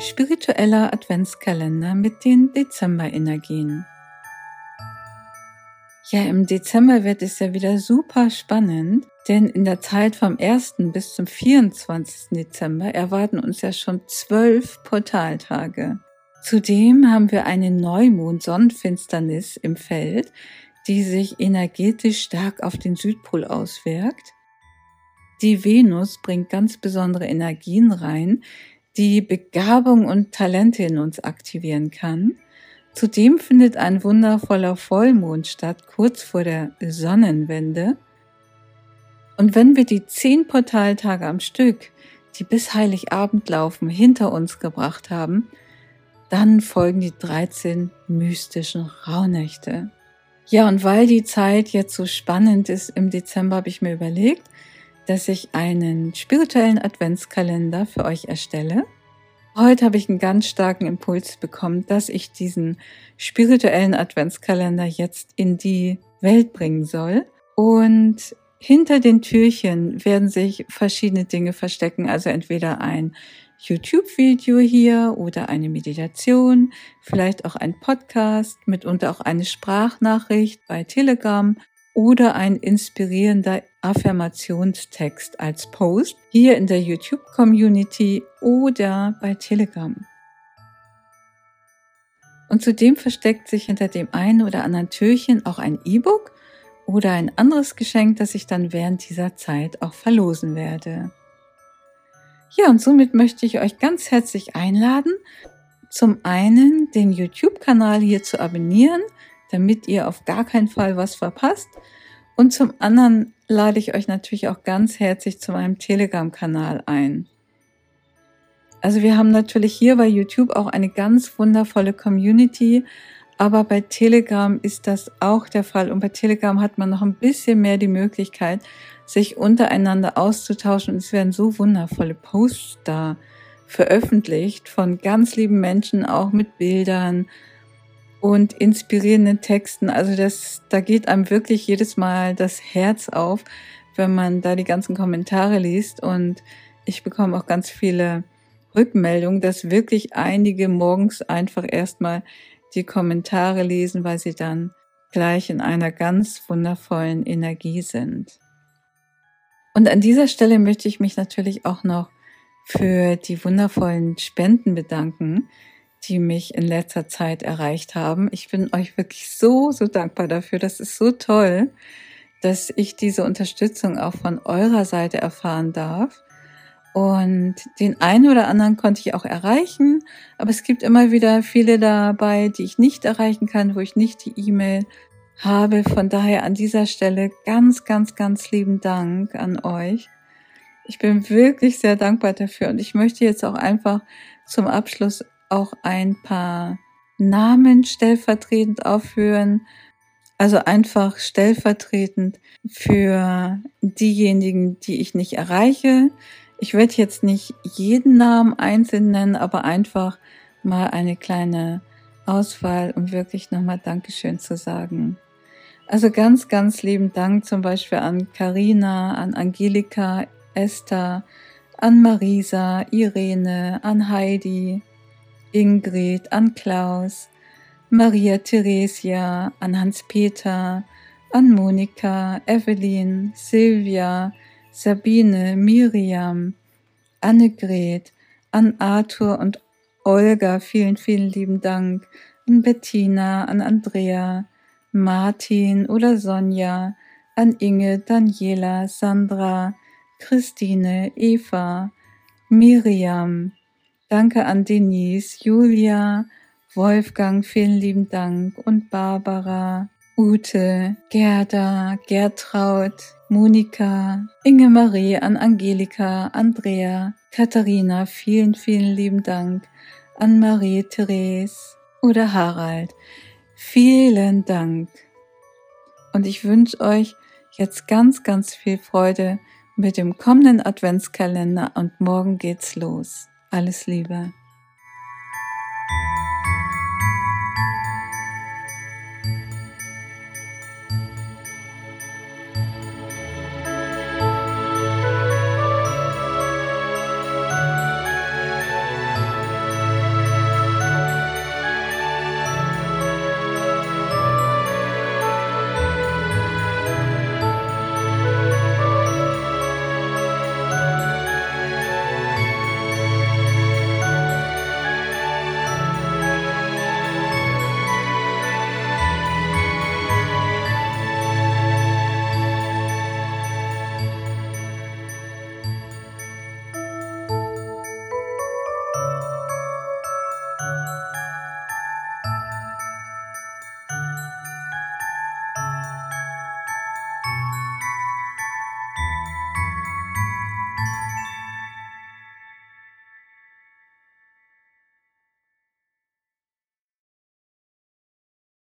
Spiritueller Adventskalender mit den Dezemberenergien. Ja, im Dezember wird es ja wieder super spannend, denn in der Zeit vom 1. bis zum 24. Dezember erwarten uns ja schon zwölf Portaltage. Zudem haben wir eine Neumond-Sonnenfinsternis im Feld, die sich energetisch stark auf den Südpol auswirkt. Die Venus bringt ganz besondere Energien rein, die Begabung und Talente in uns aktivieren kann. Zudem findet ein wundervoller Vollmond statt, kurz vor der Sonnenwende. Und wenn wir die zehn Portaltage am Stück, die bis Heiligabend laufen, hinter uns gebracht haben, dann folgen die 13 mystischen Rauhnächte. Ja, und weil die Zeit jetzt so spannend ist im Dezember, habe ich mir überlegt, dass ich einen spirituellen Adventskalender für euch erstelle. Heute habe ich einen ganz starken Impuls bekommen, dass ich diesen spirituellen Adventskalender jetzt in die Welt bringen soll. Und hinter den Türchen werden sich verschiedene Dinge verstecken, also entweder ein YouTube-Video hier oder eine Meditation, vielleicht auch ein Podcast, mitunter auch eine Sprachnachricht bei Telegram oder ein inspirierender Affirmationstext als Post hier in der YouTube-Community oder bei Telegram. Und zudem versteckt sich hinter dem einen oder anderen Türchen auch ein E-Book oder ein anderes Geschenk, das ich dann während dieser Zeit auch verlosen werde. Ja, und somit möchte ich euch ganz herzlich einladen, zum einen den YouTube-Kanal hier zu abonnieren, damit ihr auf gar keinen Fall was verpasst. Und zum anderen lade ich euch natürlich auch ganz herzlich zu meinem Telegram-Kanal ein. Also wir haben natürlich hier bei YouTube auch eine ganz wundervolle Community, aber bei Telegram ist das auch der Fall. Und bei Telegram hat man noch ein bisschen mehr die Möglichkeit, sich untereinander auszutauschen. Und es werden so wundervolle Posts da veröffentlicht von ganz lieben Menschen, auch mit Bildern und inspirierenden Texten. Also das, da geht einem wirklich jedes Mal das Herz auf, wenn man da die ganzen Kommentare liest. Und ich bekomme auch ganz viele Rückmeldungen, dass wirklich einige morgens einfach erstmal die Kommentare lesen, weil sie dann gleich in einer ganz wundervollen Energie sind. Und an dieser Stelle möchte ich mich natürlich auch noch für die wundervollen Spenden bedanken, die mich in letzter Zeit erreicht haben. Ich bin euch wirklich so, so dankbar dafür. Das ist so toll, dass ich diese Unterstützung auch von eurer Seite erfahren darf. Und den einen oder anderen konnte ich auch erreichen, aber es gibt immer wieder viele dabei, die ich nicht erreichen kann, wo ich nicht die E-Mail habe. Von daher an dieser Stelle ganz, ganz, ganz lieben Dank an euch. Ich bin wirklich sehr dankbar dafür und ich möchte jetzt auch einfach zum Abschluss auch ein paar Namen stellvertretend aufführen. Also einfach stellvertretend für diejenigen, die ich nicht erreiche, ich werde jetzt nicht jeden Namen einzeln nennen, aber einfach mal eine kleine Auswahl, um wirklich nochmal Dankeschön zu sagen. Also ganz, ganz lieben Dank zum Beispiel an Karina, an Angelika, Esther, an Marisa, Irene, an Heidi, Ingrid, an Klaus, Maria Theresia, an Hans-Peter, an Monika, Evelyn, Silvia, Sabine, Miriam, Annegret, an Arthur und Olga, vielen, vielen lieben Dank, an Bettina, an Andrea, Martin oder Sonja, an Inge, Daniela, Sandra, Christine, Eva, Miriam, danke an Denise, Julia, Wolfgang, vielen lieben Dank und Barbara, Ute, Gerda, Gertraud, Monika, Inge-Marie, an Angelika, Andrea, Katharina, vielen, vielen lieben Dank, an Marie-Therese oder Harald. Vielen Dank. Und ich wünsche euch jetzt ganz, ganz viel Freude mit dem kommenden Adventskalender und morgen geht's los. Alles Liebe.